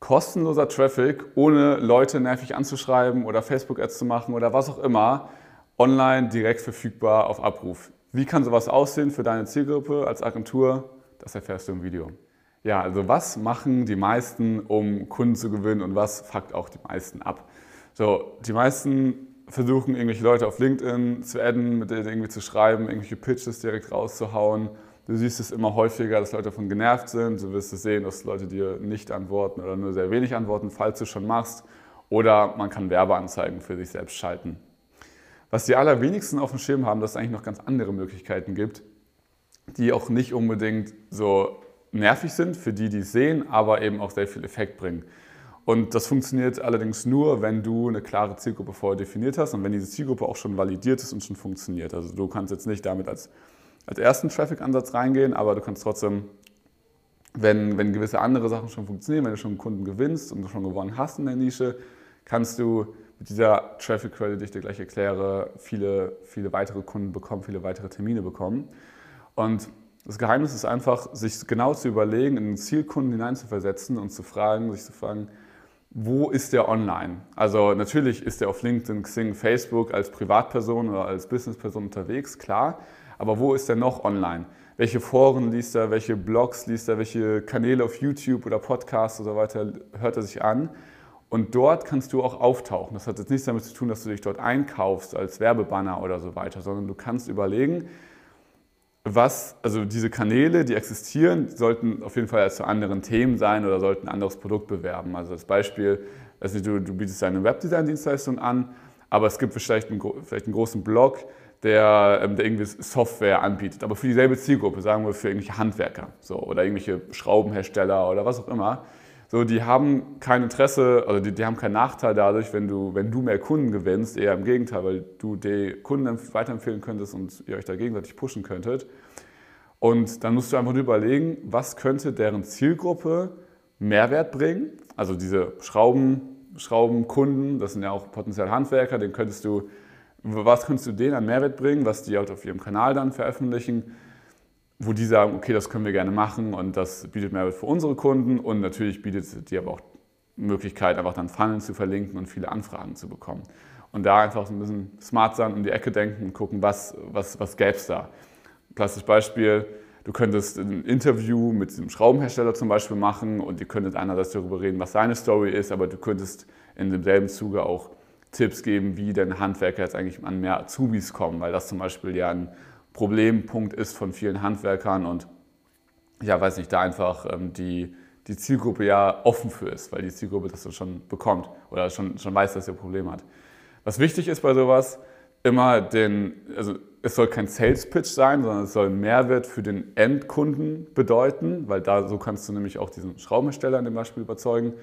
kostenloser Traffic, ohne Leute nervig anzuschreiben oder Facebook-Ads zu machen oder was auch immer, online direkt verfügbar auf Abruf. Wie kann sowas aussehen für deine Zielgruppe als Agentur? Das erfährst du im Video. Ja, also was machen die meisten, um Kunden zu gewinnen und was fuckt auch die meisten ab? So, die meisten versuchen irgendwelche Leute auf LinkedIn zu adden, mit denen irgendwie zu schreiben, irgendwelche Pitches direkt rauszuhauen Du siehst es immer häufiger, dass Leute davon genervt sind. Du wirst es sehen, dass Leute dir nicht antworten oder nur sehr wenig antworten, falls du schon machst. Oder man kann Werbeanzeigen für sich selbst schalten. Was die allerwenigsten auf dem Schirm haben, dass es eigentlich noch ganz andere Möglichkeiten gibt, die auch nicht unbedingt so nervig sind für die, die es sehen, aber eben auch sehr viel Effekt bringen. Und das funktioniert allerdings nur, wenn du eine klare Zielgruppe vorher definiert hast und wenn diese Zielgruppe auch schon validiert ist und schon funktioniert. Also du kannst jetzt nicht damit als als ersten Traffic-Ansatz reingehen, aber du kannst trotzdem, wenn, wenn gewisse andere Sachen schon funktionieren, wenn du schon einen Kunden gewinnst und du schon gewonnen hast in der Nische, kannst du mit dieser Traffic-Quelle, die ich dir gleich erkläre, viele, viele weitere Kunden bekommen, viele weitere Termine bekommen. Und das Geheimnis ist einfach, sich genau zu überlegen, in den Zielkunden hineinzuversetzen und zu fragen, sich zu fragen, wo ist der online? Also natürlich ist er auf LinkedIn, Xing, Facebook als Privatperson oder als Businessperson unterwegs, klar. Aber wo ist er noch online? Welche Foren liest er, welche Blogs liest er, welche Kanäle auf YouTube oder Podcasts oder so weiter hört er sich an? Und dort kannst du auch auftauchen. Das hat jetzt nichts damit zu tun, dass du dich dort einkaufst als Werbebanner oder so weiter, sondern du kannst überlegen, was, also diese Kanäle, die existieren, sollten auf jeden Fall zu anderen Themen sein oder sollten ein anderes Produkt bewerben. Also als Beispiel, also du, du bietest deine Webdesign-Dienstleistung an, aber es gibt vielleicht einen, vielleicht einen großen Blog, der, ähm, der irgendwie Software anbietet, aber für dieselbe Zielgruppe, sagen wir für irgendwelche Handwerker so, oder irgendwelche Schraubenhersteller oder was auch immer. So, die haben kein Interesse, also die, die haben keinen Nachteil dadurch, wenn du, wenn du mehr Kunden gewinnst, eher im Gegenteil, weil du die Kunden weiterempfehlen könntest und ihr euch da gegenseitig pushen könntet. Und dann musst du einfach nur überlegen, was könnte deren Zielgruppe Mehrwert bringen. Also diese Schrauben, Schraubenkunden, das sind ja auch potenziell Handwerker, den könntest du was könntest du denen an Mehrwert bringen, was die halt auf ihrem Kanal dann veröffentlichen, wo die sagen, okay, das können wir gerne machen und das bietet Mehrwert für unsere Kunden und natürlich bietet die aber auch Möglichkeit, einfach dann Funnel zu verlinken und viele Anfragen zu bekommen. Und da einfach so ein bisschen smart sein, um die Ecke denken und gucken, was, was, was gäbe es da. Klassisches Beispiel, du könntest ein Interview mit einem Schraubenhersteller zum Beispiel machen und ihr könntet einerseits darüber reden, was seine Story ist, aber du könntest in demselben Zuge auch Tipps geben, wie denn Handwerker jetzt eigentlich an mehr Azubis kommen, weil das zum Beispiel ja ein Problempunkt ist von vielen Handwerkern und ja, weiß nicht, da einfach ähm, die, die Zielgruppe ja offen für ist, weil die Zielgruppe das schon bekommt oder schon, schon weiß, dass ein Problem hat. Was wichtig ist bei sowas, immer den, also es soll kein Sales Pitch sein, sondern es soll Mehrwert für den Endkunden bedeuten, weil da so kannst du nämlich auch diesen Schraubenhersteller in dem Beispiel überzeugen.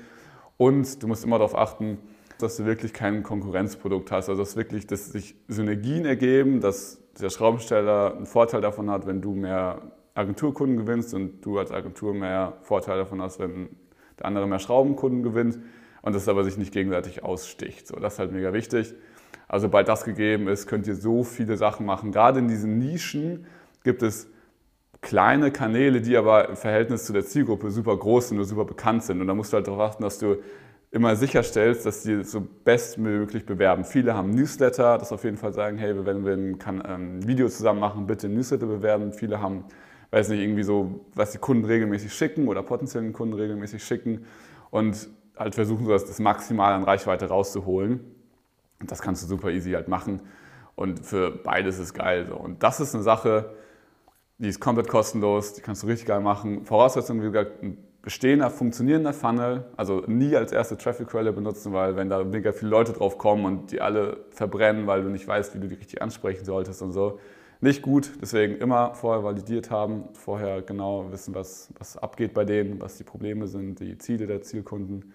Und du musst immer darauf achten, dass du wirklich kein Konkurrenzprodukt hast. Also dass wirklich dass sich Synergien ergeben, dass der Schraubensteller einen Vorteil davon hat, wenn du mehr Agenturkunden gewinnst und du als Agentur mehr Vorteil davon hast, wenn der andere mehr Schraubenkunden gewinnt und das aber sich nicht gegenseitig aussticht. So, das ist halt mega wichtig. Also sobald das gegeben ist, könnt ihr so viele Sachen machen. Gerade in diesen Nischen gibt es kleine Kanäle, die aber im Verhältnis zu der Zielgruppe super groß sind und super bekannt sind. Und da musst du halt darauf achten, dass du immer sicherstellst, dass die so bestmöglich bewerben. Viele haben Newsletter, das auf jeden Fall sagen, hey, wenn wir ein, kann, ein ähm, Video zusammen machen, bitte Newsletter bewerben. Viele haben, weiß nicht, irgendwie so, was die Kunden regelmäßig schicken oder potenziellen Kunden regelmäßig schicken und halt versuchen, so das, das maximal an Reichweite rauszuholen. Und das kannst du super easy halt machen. Und für beides ist geil. So. Und das ist eine Sache, die ist komplett kostenlos, die kannst du richtig geil machen. Voraussetzung, wie gesagt, bestehender, funktionierender Funnel, also nie als erste Traffic-Quelle benutzen, weil wenn da mega viele Leute drauf kommen und die alle verbrennen, weil du nicht weißt, wie du die richtig ansprechen solltest und so, nicht gut. Deswegen immer vorher validiert haben, vorher genau wissen, was, was abgeht bei denen, was die Probleme sind, die Ziele der Zielkunden.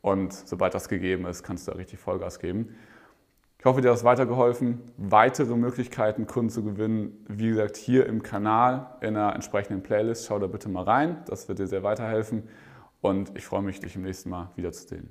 Und sobald das gegeben ist, kannst du da richtig Vollgas geben. Ich hoffe, dir hat das weitergeholfen. Weitere Möglichkeiten, Kunden zu gewinnen, wie gesagt, hier im Kanal in einer entsprechenden Playlist. Schau da bitte mal rein, das wird dir sehr weiterhelfen. Und ich freue mich, dich im nächsten Mal wiederzusehen.